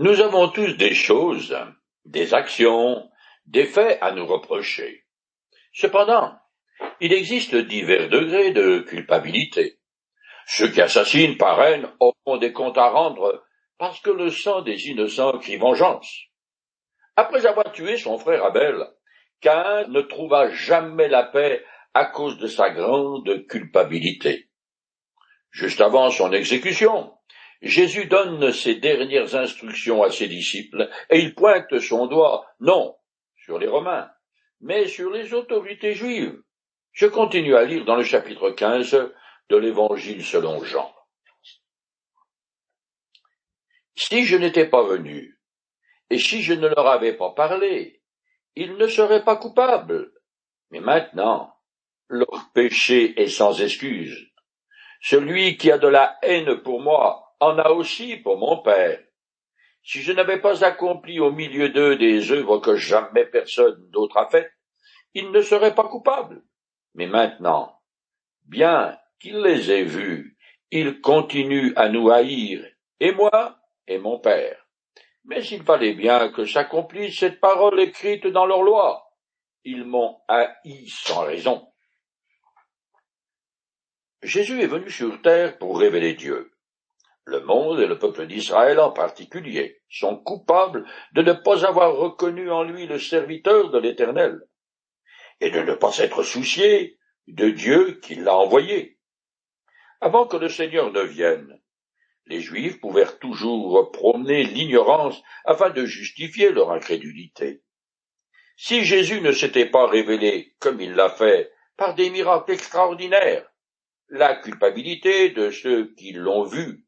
Nous avons tous des choses, des actions, des faits à nous reprocher. Cependant, il existe divers degrés de culpabilité. Ceux qui assassinent par haine auront des comptes à rendre parce que le sang des innocents crie vengeance. Après avoir tué son frère Abel, Cain ne trouva jamais la paix à cause de sa grande culpabilité. Juste avant son exécution, Jésus donne ses dernières instructions à ses disciples et il pointe son doigt, non sur les Romains, mais sur les autorités juives. Je continue à lire dans le chapitre 15 de l'Évangile selon Jean. Si je n'étais pas venu, et si je ne leur avais pas parlé, ils ne seraient pas coupables. Mais maintenant, leur péché est sans excuse. Celui qui a de la haine pour moi en a aussi pour mon Père. Si je n'avais pas accompli au milieu d'eux des œuvres que jamais personne d'autre a faites, ils ne seraient pas coupables. Mais maintenant, bien qu'il les ait vus, ils continuent à nous haïr, et moi, et mon Père. Mais il fallait bien que s'accomplisse cette parole écrite dans leur loi. Ils m'ont haï sans raison. Jésus est venu sur terre pour révéler Dieu. Le monde et le peuple d'Israël en particulier sont coupables de ne pas avoir reconnu en lui le serviteur de l'Éternel, et de ne pas s'être soucié de Dieu qui l'a envoyé. Avant que le Seigneur ne vienne, les Juifs pouvaient toujours promener l'ignorance afin de justifier leur incrédulité. Si Jésus ne s'était pas révélé comme il l'a fait par des miracles extraordinaires, la culpabilité de ceux qui l'ont vu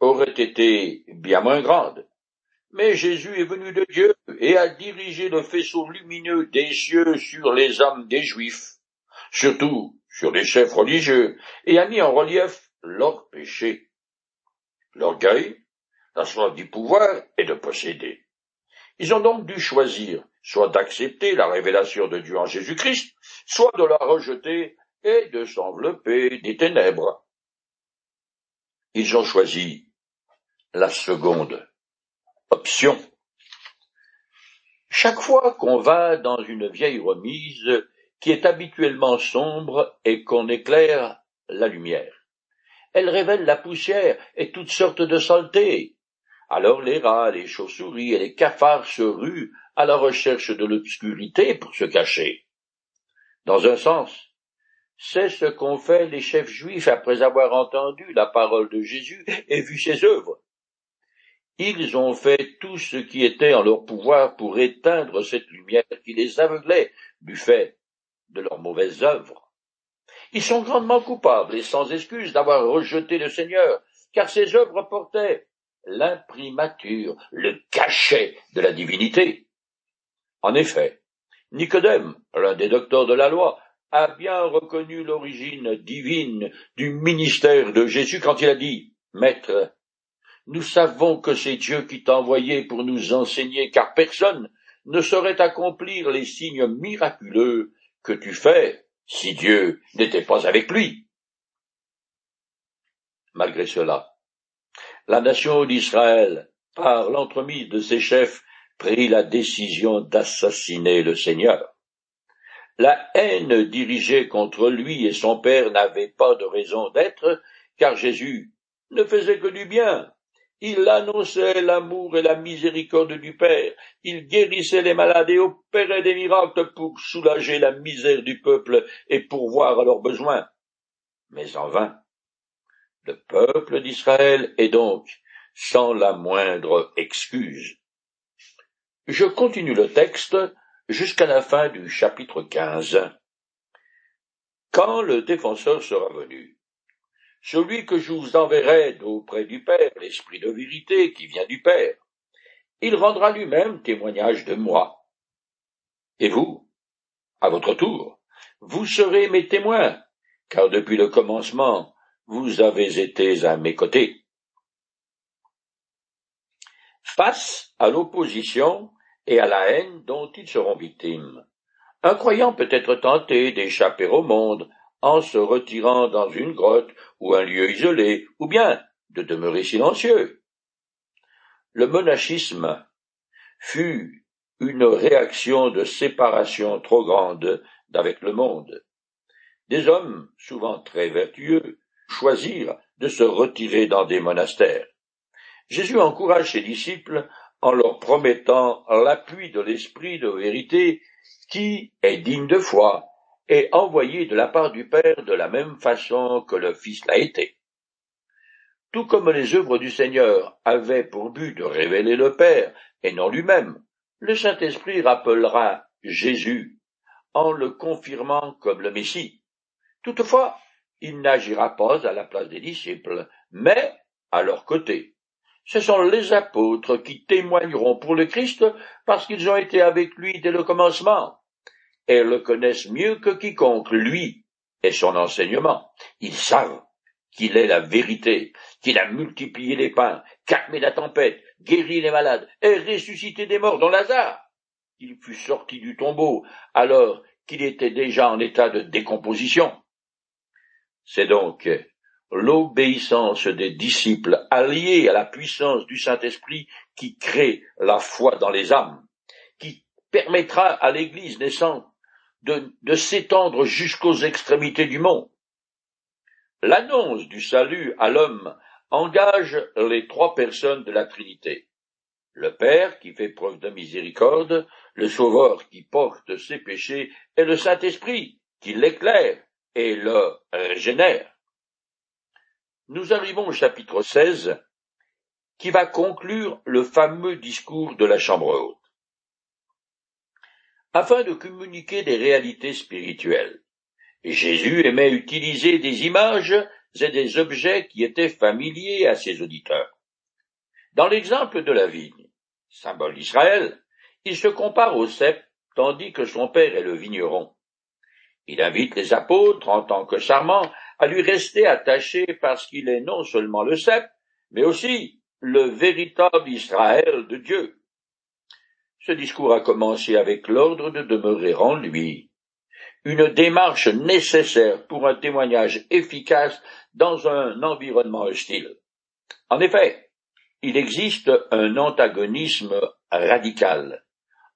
aurait été bien moins grande. Mais Jésus est venu de Dieu et a dirigé le faisceau lumineux des cieux sur les âmes des Juifs, surtout sur les chefs religieux, et a mis en relief leurs péchés. L'orgueil, la soif du pouvoir et de posséder. Ils ont donc dû choisir soit d'accepter la révélation de Dieu en Jésus-Christ, soit de la rejeter et de s'envelopper des ténèbres. Ils ont choisi la seconde option. Chaque fois qu'on va dans une vieille remise qui est habituellement sombre et qu'on éclaire la lumière, elle révèle la poussière et toutes sortes de saletés. Alors les rats, les chauves-souris et les cafards se ruent à la recherche de l'obscurité pour se cacher. Dans un sens, c'est ce qu'ont fait les chefs juifs après avoir entendu la parole de Jésus et vu ses œuvres. Ils ont fait tout ce qui était en leur pouvoir pour éteindre cette lumière qui les aveuglait du fait de leurs mauvaises œuvres. Ils sont grandement coupables et sans excuse d'avoir rejeté le Seigneur, car ses œuvres portaient l'imprimature, le cachet de la divinité. En effet, Nicodème, l'un des docteurs de la loi, a bien reconnu l'origine divine du ministère de Jésus quand il a dit Maître, nous savons que c'est Dieu qui t'a envoyé pour nous enseigner, car personne ne saurait accomplir les signes miraculeux que tu fais si Dieu n'était pas avec lui. Malgré cela, la nation d'Israël, par l'entremise de ses chefs, prit la décision d'assassiner le Seigneur. La haine dirigée contre lui et son père n'avait pas de raison d'être, car Jésus ne faisait que du bien. Il annonçait l'amour et la miséricorde du Père, il guérissait les malades et opérait des miracles pour soulager la misère du peuple et pourvoir à leurs besoins. Mais en vain. Le peuple d'Israël est donc sans la moindre excuse. Je continue le texte jusqu'à la fin du chapitre 15. Quand le défenseur sera venu, celui que je vous enverrai d'auprès du Père, l'Esprit de vérité qui vient du Père, il rendra lui-même témoignage de moi. Et vous, à votre tour, vous serez mes témoins, car depuis le commencement, vous avez été à mes côtés. Face à l'opposition et à la haine dont ils seront victimes. Un croyant peut être tenté d'échapper au monde en se retirant dans une grotte ou un lieu isolé, ou bien de demeurer silencieux. Le monachisme fut une réaction de séparation trop grande d'avec le monde. Des hommes, souvent très vertueux, choisirent de se retirer dans des monastères. Jésus encourage ses disciples en leur promettant l'appui de l'Esprit de vérité qui est digne de foi et envoyé de la part du Père de la même façon que le Fils l'a été. Tout comme les œuvres du Seigneur avaient pour but de révéler le Père et non lui-même, le Saint-Esprit rappellera Jésus en le confirmant comme le Messie. Toutefois, il n'agira pas à la place des disciples, mais à leur côté. Ce sont les apôtres qui témoigneront pour le Christ parce qu'ils ont été avec lui dès le commencement et le connaissent mieux que quiconque, lui et son enseignement. Ils savent qu'il est la vérité, qu'il a multiplié les pains, calmé la tempête, guéri les malades et ressuscité des morts, dont Lazare. Il fut sorti du tombeau alors qu'il était déjà en état de décomposition. C'est donc l'obéissance des disciples alliés à la puissance du Saint-Esprit qui crée la foi dans les âmes, qui permettra à l'Église naissante de, s'étendre jusqu'aux extrémités du monde. L'annonce du salut à l'homme engage les trois personnes de la Trinité. Le Père qui fait preuve de miséricorde, le Sauveur qui porte ses péchés, et le Saint-Esprit qui l'éclaire et le régénère nous arrivons au chapitre 16, qui va conclure le fameux discours de la chambre haute. Afin de communiquer des réalités spirituelles, Jésus aimait utiliser des images et des objets qui étaient familiers à ses auditeurs. Dans l'exemple de la vigne, symbole d'Israël, il se compare au cep, tandis que son père est le vigneron. Il invite les apôtres, en tant que charmants, à lui rester attaché parce qu'il est non seulement le cep, mais aussi le véritable Israël de Dieu. Ce discours a commencé avec l'ordre de demeurer en lui, une démarche nécessaire pour un témoignage efficace dans un environnement hostile. En effet, il existe un antagonisme radical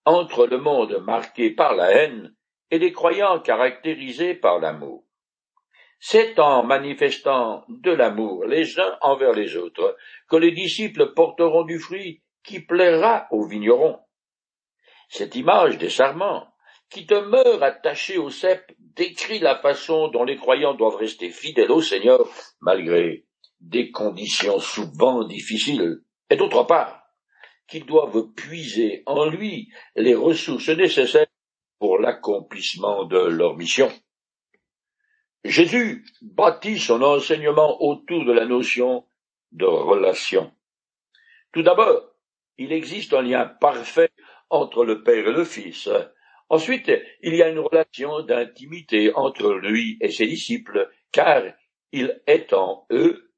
entre le monde marqué par la haine et les croyants caractérisés par l'amour. C'est en manifestant de l'amour les uns envers les autres que les disciples porteront du fruit qui plaira aux vignerons. Cette image des sarments, qui demeure attachée au cep, décrit la façon dont les croyants doivent rester fidèles au Seigneur malgré des conditions souvent difficiles, et d'autre part, qu'ils doivent puiser en lui les ressources nécessaires pour l'accomplissement de leur mission. Jésus bâtit son enseignement autour de la notion de relation. Tout d'abord, il existe un lien parfait entre le Père et le Fils. Ensuite, il y a une relation d'intimité entre lui et ses disciples, car il est en eux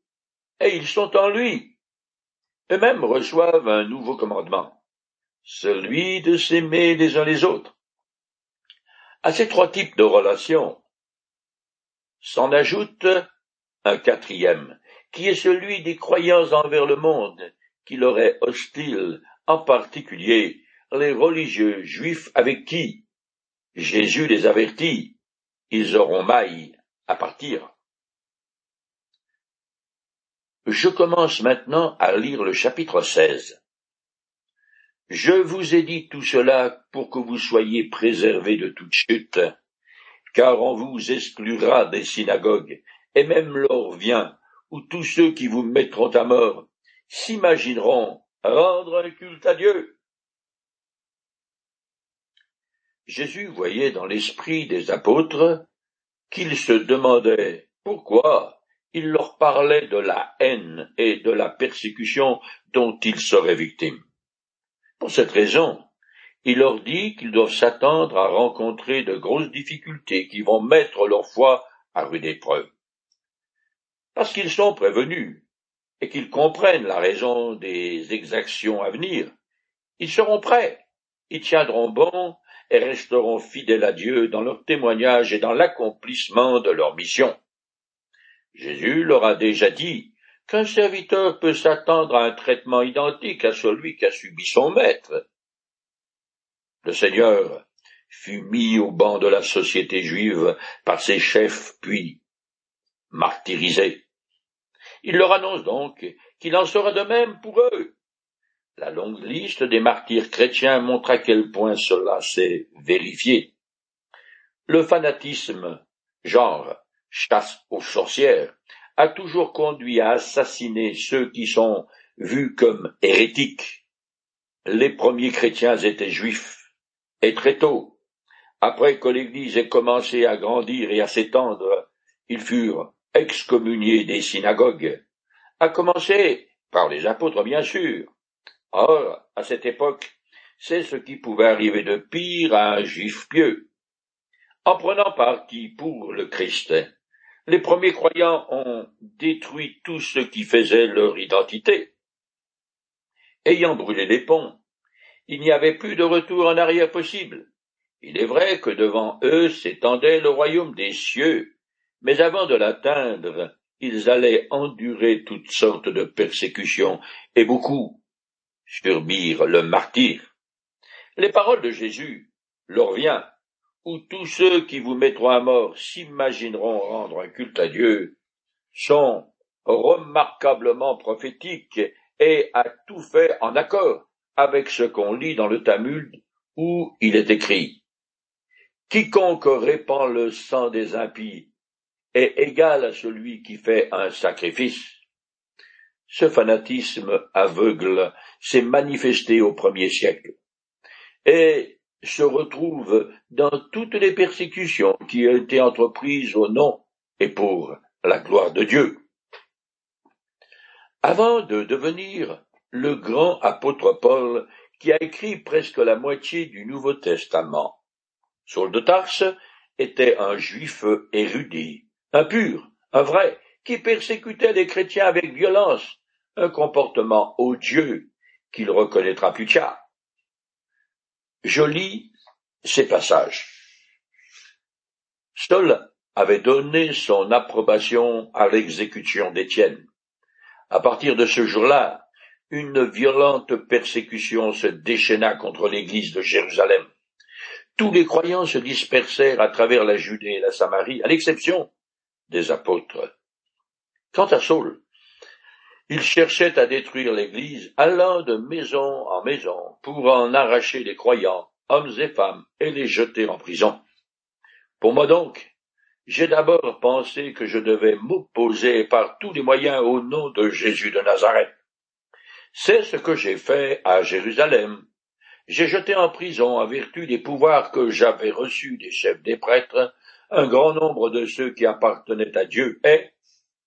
et ils sont en lui. Eux-mêmes reçoivent un nouveau commandement, celui de s'aimer les uns les autres. À ces trois types de relations, S'en ajoute un quatrième, qui est celui des croyants envers le monde, qui leur est hostile, en particulier les religieux juifs avec qui Jésus les avertit, ils auront maille à partir. Je commence maintenant à lire le chapitre 16. Je vous ai dit tout cela pour que vous soyez préservés de toute chute car on vous exclura des synagogues, et même l'heure vient où tous ceux qui vous mettront à mort s'imagineront rendre un culte à Dieu. Jésus voyait dans l'esprit des apôtres qu'ils se demandaient pourquoi il leur parlait de la haine et de la persécution dont ils seraient victimes. Pour cette raison, il leur dit qu'ils doivent s'attendre à rencontrer de grosses difficultés qui vont mettre leur foi à rude épreuve. Parce qu'ils sont prévenus et qu'ils comprennent la raison des exactions à venir, ils seront prêts, ils tiendront bon et resteront fidèles à Dieu dans leur témoignage et dans l'accomplissement de leur mission. Jésus leur a déjà dit qu'un serviteur peut s'attendre à un traitement identique à celui qu'a subi son maître. Le Seigneur fut mis au banc de la société juive par ses chefs, puis martyrisé. Il leur annonce donc qu'il en sera de même pour eux. La longue liste des martyrs chrétiens montre à quel point cela s'est vérifié. Le fanatisme, genre chasse aux sorcières, a toujours conduit à assassiner ceux qui sont vus comme hérétiques. Les premiers chrétiens étaient juifs, et très tôt, après que l'Église ait commencé à grandir et à s'étendre, ils furent excommuniés des synagogues, à commencer par les apôtres bien sûr. Or, à cette époque, c'est ce qui pouvait arriver de pire à un juif pieux. En prenant parti pour le Christ, les premiers croyants ont détruit tout ce qui faisait leur identité. Ayant brûlé les ponts, il n'y avait plus de retour en arrière possible. Il est vrai que devant eux s'étendait le royaume des cieux, mais avant de l'atteindre, ils allaient endurer toutes sortes de persécutions, et beaucoup surbirent le martyr. Les paroles de Jésus leur vient où tous ceux qui vous mettront à mort s'imagineront rendre un culte à Dieu, sont remarquablement prophétiques et à tout fait en accord avec ce qu'on lit dans le Talmud où il est écrit Quiconque répand le sang des impies est égal à celui qui fait un sacrifice. Ce fanatisme aveugle s'est manifesté au premier siècle. Et se retrouve dans toutes les persécutions qui ont été entreprises au nom et pour la gloire de Dieu. Avant de devenir le grand apôtre Paul qui a écrit presque la moitié du Nouveau Testament, Saul de Tarse était un juif érudit, impur, un vrai, qui persécutait les chrétiens avec violence, un comportement odieux qu'il reconnaîtra plus. Je lis ces passages. Stoll avait donné son approbation à l'exécution d'Étienne. À partir de ce jour-là, une violente persécution se déchaîna contre l'église de Jérusalem. Tous les croyants se dispersèrent à travers la Judée et la Samarie, à l'exception des apôtres. Quant à Saul, il cherchait à détruire l'Église, allant de maison en maison pour en arracher les croyants, hommes et femmes, et les jeter en prison. Pour moi donc, j'ai d'abord pensé que je devais m'opposer par tous les moyens au nom de Jésus de Nazareth. C'est ce que j'ai fait à Jérusalem. J'ai jeté en prison, en vertu des pouvoirs que j'avais reçus des chefs des prêtres, un grand nombre de ceux qui appartenaient à Dieu, et,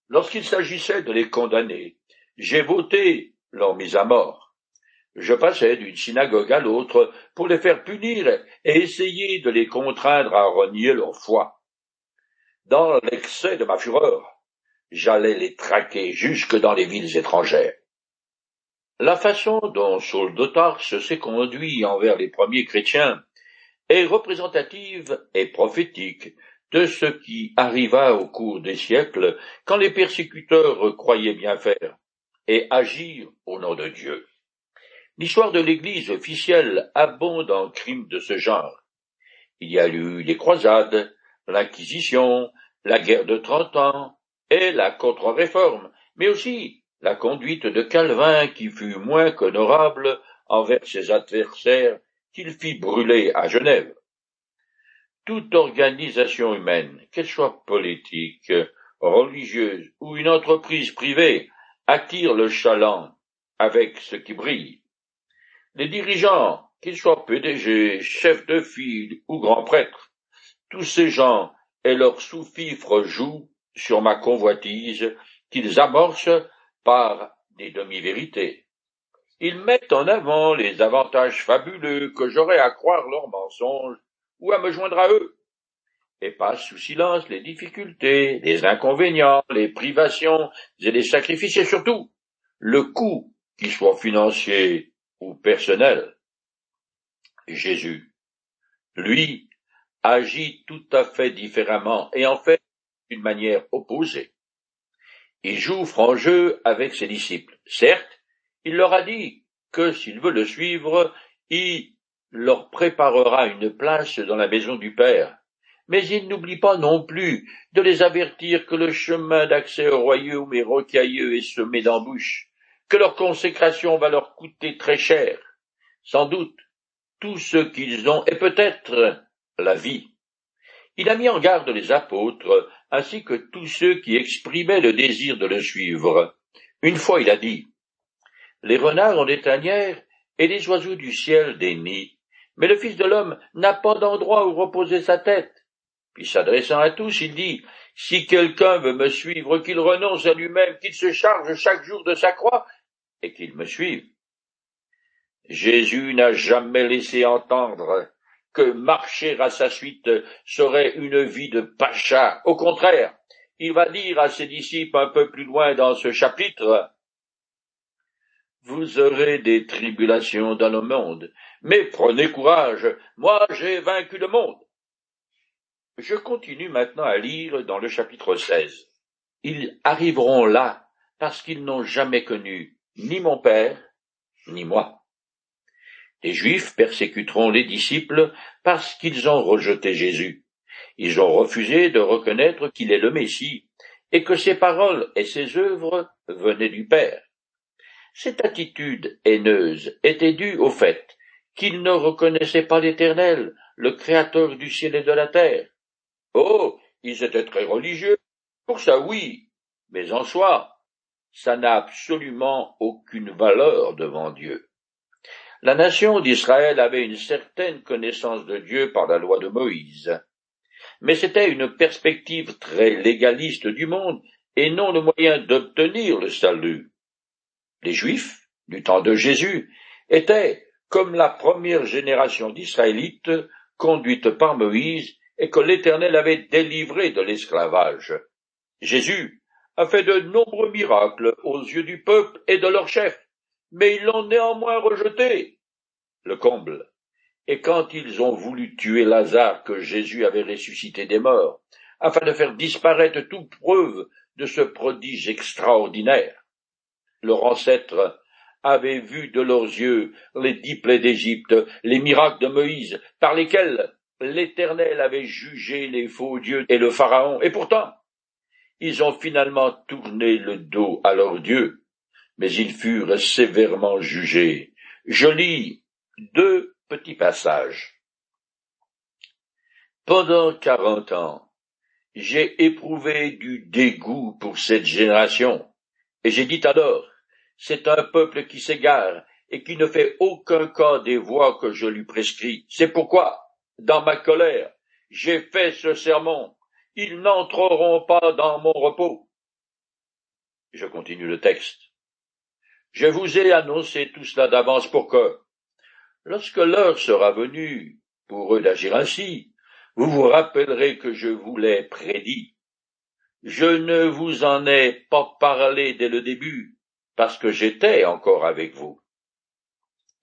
lorsqu'il s'agissait de les condamner, j'ai voté leur mise à mort. Je passais d'une synagogue à l'autre pour les faire punir et essayer de les contraindre à renier leur foi. Dans l'excès de ma fureur, j'allais les traquer jusque dans les villes étrangères. La façon dont Saul de s'est conduit envers les premiers chrétiens est représentative et prophétique de ce qui arriva au cours des siècles quand les persécuteurs croyaient bien faire et agir au nom de Dieu. L'histoire de l'Église officielle abonde en crimes de ce genre. Il y a eu les croisades, l'Inquisition, la guerre de trente ans et la contre-réforme, mais aussi la conduite de Calvin qui fut moins qu'honorable envers ses adversaires qu'il fit brûler à Genève. Toute organisation humaine, qu'elle soit politique, religieuse ou une entreprise privée, attire le chaland avec ce qui brille. Les dirigeants, qu'ils soient PDG, chefs de file ou grands prêtres, tous ces gens et leurs sous-fifres jouent sur ma convoitise qu'ils amorcent par des demi-vérités. Ils mettent en avant les avantages fabuleux que j'aurais à croire leurs mensonges ou à me joindre à eux et passe sous silence les difficultés, les inconvénients, les privations et les sacrifices et surtout le coût, qu'il soit financier ou personnel. Jésus, lui, agit tout à fait différemment et en fait d'une manière opposée. Il joue franc jeu avec ses disciples. Certes, il leur a dit que s'ils veulent le suivre, il leur préparera une place dans la maison du Père. Mais il n'oublie pas non plus de les avertir que le chemin d'accès au royaume est rocailleux et semé d'embûches, que leur consécration va leur coûter très cher, sans doute tout ce qu'ils ont et peut-être la vie. Il a mis en garde les apôtres ainsi que tous ceux qui exprimaient le désir de le suivre. Une fois il a dit Les renards ont des tanières et les oiseaux du ciel des nids, mais le Fils de l'homme n'a pas d'endroit où reposer sa tête. Puis s'adressant à tous, il dit Si quelqu'un veut me suivre, qu'il renonce à lui-même, qu'il se charge chaque jour de sa croix, et qu'il me suive. Jésus n'a jamais laissé entendre que marcher à sa suite serait une vie de pacha. Au contraire, il va dire à ses disciples un peu plus loin dans ce chapitre, Vous aurez des tribulations dans le monde, mais prenez courage, moi j'ai vaincu le monde. Je continue maintenant à lire dans le chapitre 16. Ils arriveront là parce qu'ils n'ont jamais connu ni mon Père, ni moi. Les Juifs persécuteront les disciples parce qu'ils ont rejeté Jésus. Ils ont refusé de reconnaître qu'il est le Messie et que ses paroles et ses œuvres venaient du Père. Cette attitude haineuse était due au fait qu'ils ne reconnaissaient pas l'Éternel, le Créateur du ciel et de la terre. Oh, ils étaient très religieux, pour ça oui, mais en soi, ça n'a absolument aucune valeur devant Dieu. La nation d'Israël avait une certaine connaissance de Dieu par la loi de Moïse. Mais c'était une perspective très légaliste du monde et non le moyen d'obtenir le salut. Les Juifs, du temps de Jésus, étaient comme la première génération d'Israélites conduite par Moïse et que l'Éternel avait délivré de l'esclavage. Jésus a fait de nombreux miracles aux yeux du peuple et de leur chef, mais ils l'ont néanmoins rejeté le comble. Et quand ils ont voulu tuer Lazare que Jésus avait ressuscité des morts, afin de faire disparaître toute preuve de ce prodige extraordinaire, leurs ancêtres avaient vu de leurs yeux les dix plaies d'Égypte, les miracles de Moïse, par lesquels l'Éternel avait jugé les faux dieux et le Pharaon, et pourtant, ils ont finalement tourné le dos à leur Dieu, mais ils furent sévèrement jugés. Je lis deux petits passages. Pendant quarante ans, j'ai éprouvé du dégoût pour cette génération, et j'ai dit alors, c'est un peuple qui s'égare et qui ne fait aucun cas des voies que je lui prescris. C'est pourquoi, dans ma colère, j'ai fait ce sermon. Ils n'entreront pas dans mon repos. Je continue le texte. Je vous ai annoncé tout cela d'avance pour que, Lorsque l'heure sera venue pour eux d'agir ainsi, vous vous rappellerez que je vous l'ai prédit. Je ne vous en ai pas parlé dès le début, parce que j'étais encore avec vous.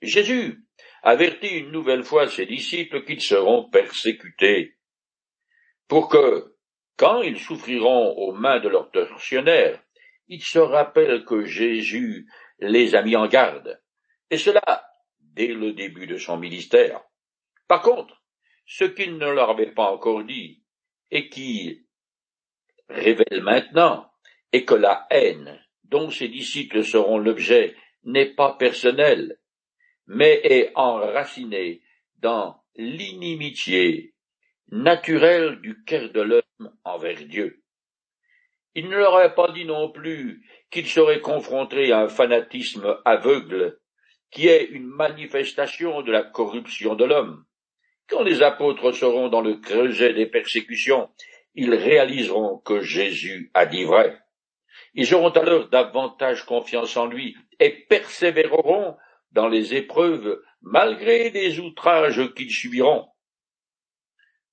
Jésus avertit une nouvelle fois ses disciples qu'ils seront persécutés, pour que, quand ils souffriront aux mains de leurs tortionnaires, ils se rappellent que Jésus les a mis en garde, et cela dès le début de son ministère. Par contre, ce qu'il ne leur avait pas encore dit, et qui révèle maintenant, est que la haine dont ses disciples seront l'objet n'est pas personnelle, mais est enracinée dans l'inimitié naturelle du cœur de l'homme envers Dieu. Il ne leur avait pas dit non plus qu'ils seraient confrontés à un fanatisme aveugle qui est une manifestation de la corruption de l'homme. Quand les apôtres seront dans le creuset des persécutions, ils réaliseront que Jésus a dit vrai. Ils auront alors davantage confiance en lui et persévéreront dans les épreuves malgré les outrages qu'ils subiront.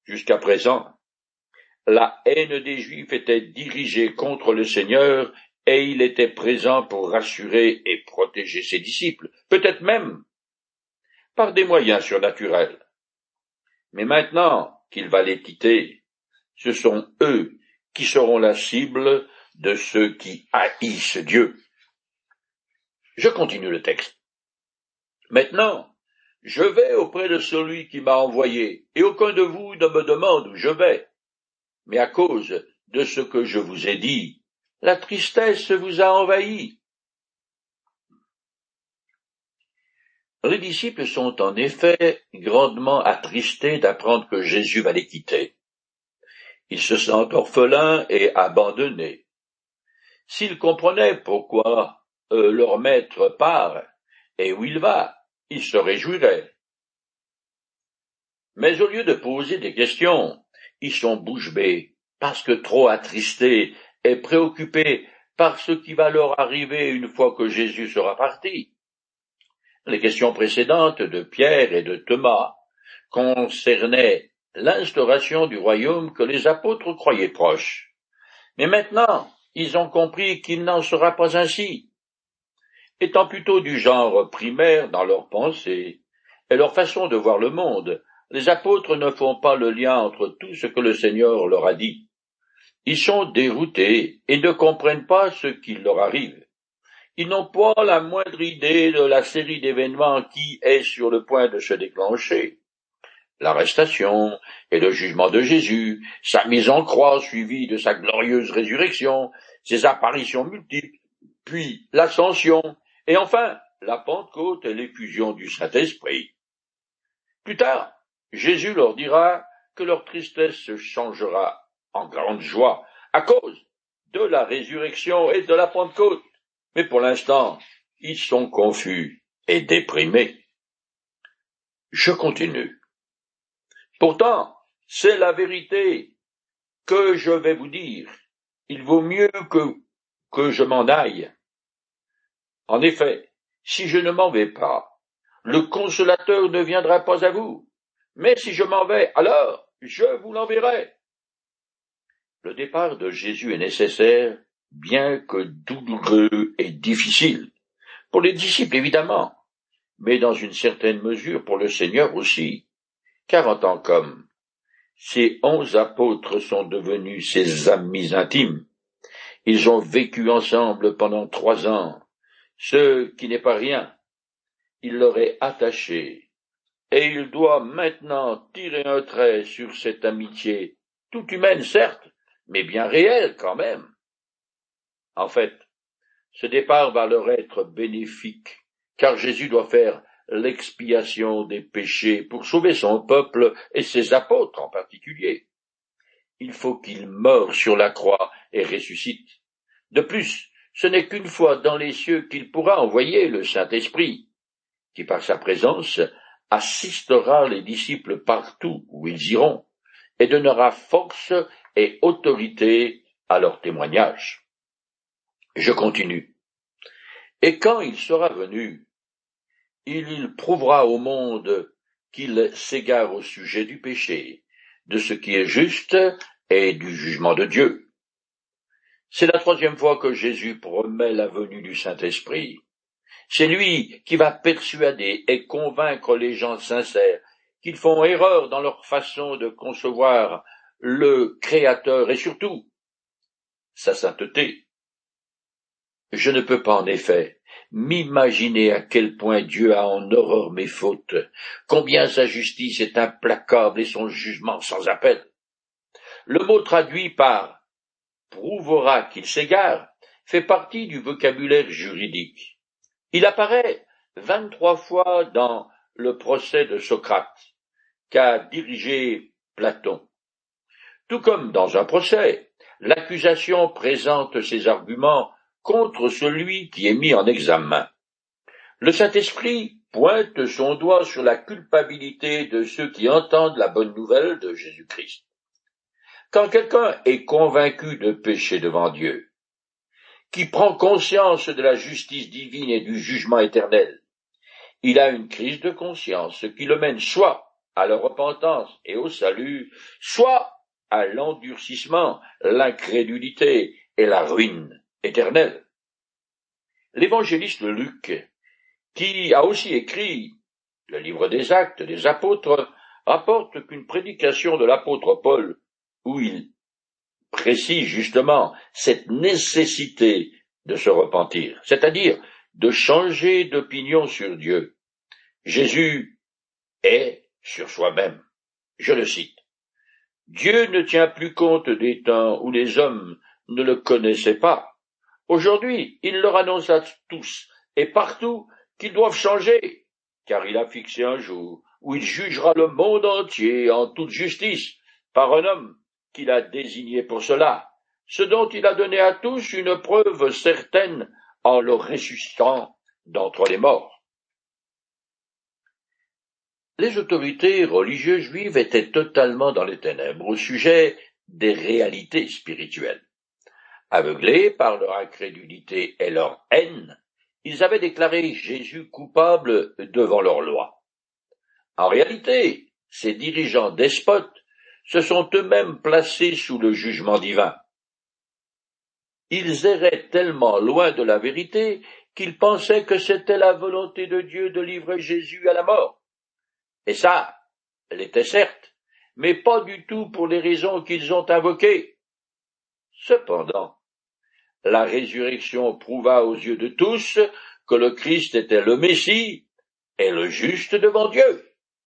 Jusqu'à présent, la haine des Juifs était dirigée contre le Seigneur et il était présent pour rassurer et protéger ses disciples, peut-être même par des moyens surnaturels. Mais maintenant qu'il va les quitter, ce sont eux qui seront la cible de ceux qui haïssent Dieu. Je continue le texte. Maintenant, je vais auprès de celui qui m'a envoyé, et aucun de vous ne me demande où je vais. Mais à cause de ce que je vous ai dit, la tristesse vous a envahi. Les disciples sont en effet grandement attristés d'apprendre que Jésus va les quitter. Ils se sentent orphelins et abandonnés. S'ils comprenaient pourquoi euh, leur maître part et où il va, ils se réjouiraient. Mais au lieu de poser des questions, ils sont bouche bée, parce que trop attristés et préoccupés par ce qui va leur arriver une fois que Jésus sera parti. Les questions précédentes de Pierre et de Thomas concernaient l'instauration du royaume que les apôtres croyaient proche. Mais maintenant, ils ont compris qu'il n'en sera pas ainsi étant plutôt du genre primaire dans leurs pensées et leur façon de voir le monde, les apôtres ne font pas le lien entre tout ce que le Seigneur leur a dit. Ils sont déroutés et ne comprennent pas ce qui leur arrive. Ils n'ont pas la moindre idée de la série d'événements qui est sur le point de se déclencher. L'arrestation et le jugement de Jésus, sa mise en croix suivie de sa glorieuse résurrection, ses apparitions multiples, puis l'ascension et enfin, la Pentecôte et l'effusion du Saint-Esprit. Plus tard, Jésus leur dira que leur tristesse se changera en grande joie à cause de la résurrection et de la Pentecôte. Mais pour l'instant, ils sont confus et déprimés. Je continue. Pourtant, c'est la vérité que je vais vous dire. Il vaut mieux que, que je m'en aille, en effet, si je ne m'en vais pas, le consolateur ne viendra pas à vous. Mais si je m'en vais, alors je vous l'enverrai. Le départ de Jésus est nécessaire, bien que douloureux et difficile. Pour les disciples, évidemment, mais dans une certaine mesure pour le Seigneur aussi, car en tant qu'homme, ces onze apôtres sont devenus ses amis intimes. Ils ont vécu ensemble pendant trois ans, ce qui n'est pas rien. Il l'aurait attaché, et il doit maintenant tirer un trait sur cette amitié, toute humaine certes, mais bien réelle quand même. En fait, ce départ va leur être bénéfique, car Jésus doit faire l'expiation des péchés pour sauver son peuple et ses apôtres en particulier. Il faut qu'il meure sur la croix et ressuscite. De plus, ce n'est qu'une fois dans les cieux qu'il pourra envoyer le Saint-Esprit, qui par sa présence assistera les disciples partout où ils iront, et donnera force et autorité à leur témoignage. Je continue. Et quand il sera venu, il prouvera au monde qu'il s'égare au sujet du péché, de ce qui est juste et du jugement de Dieu. C'est la troisième fois que Jésus promet la venue du Saint-Esprit. C'est lui qui va persuader et convaincre les gens sincères qu'ils font erreur dans leur façon de concevoir le Créateur et surtout sa sainteté. Je ne peux pas en effet m'imaginer à quel point Dieu a en horreur mes fautes, combien sa justice est implacable et son jugement sans appel. Le mot traduit par prouvera qu'il s'égare fait partie du vocabulaire juridique. Il apparaît vingt-trois fois dans le procès de Socrate, qu'a dirigé Platon. Tout comme dans un procès, l'accusation présente ses arguments contre celui qui est mis en examen. Le Saint-Esprit pointe son doigt sur la culpabilité de ceux qui entendent la bonne nouvelle de Jésus-Christ. Quand quelqu'un est convaincu de péché devant Dieu, qui prend conscience de la justice divine et du jugement éternel, il a une crise de conscience, ce qui le mène soit à la repentance et au salut, soit à l'endurcissement, l'incrédulité et la ruine éternelle. L'évangéliste Luc, qui a aussi écrit le livre des actes des apôtres, rapporte qu'une prédication de l'apôtre Paul où il précise justement cette nécessité de se repentir, c'est-à-dire de changer d'opinion sur Dieu. Jésus est sur soi-même. Je le cite. Dieu ne tient plus compte des temps où les hommes ne le connaissaient pas. Aujourd'hui, il leur annonce à tous et partout qu'ils doivent changer, car il a fixé un jour où il jugera le monde entier en toute justice par un homme qu'il a désigné pour cela, ce dont il a donné à tous une preuve certaine en le ressuscitant d'entre les morts. Les autorités religieuses juives étaient totalement dans les ténèbres au sujet des réalités spirituelles. Aveuglés par leur incrédulité et leur haine, ils avaient déclaré Jésus coupable devant leur loi. En réalité, ces dirigeants despotes se sont eux-mêmes placés sous le jugement divin. Ils erraient tellement loin de la vérité qu'ils pensaient que c'était la volonté de Dieu de livrer Jésus à la mort. Et ça, elle était certes, mais pas du tout pour les raisons qu'ils ont invoquées. Cependant, la résurrection prouva aux yeux de tous que le Christ était le Messie et le juste devant Dieu.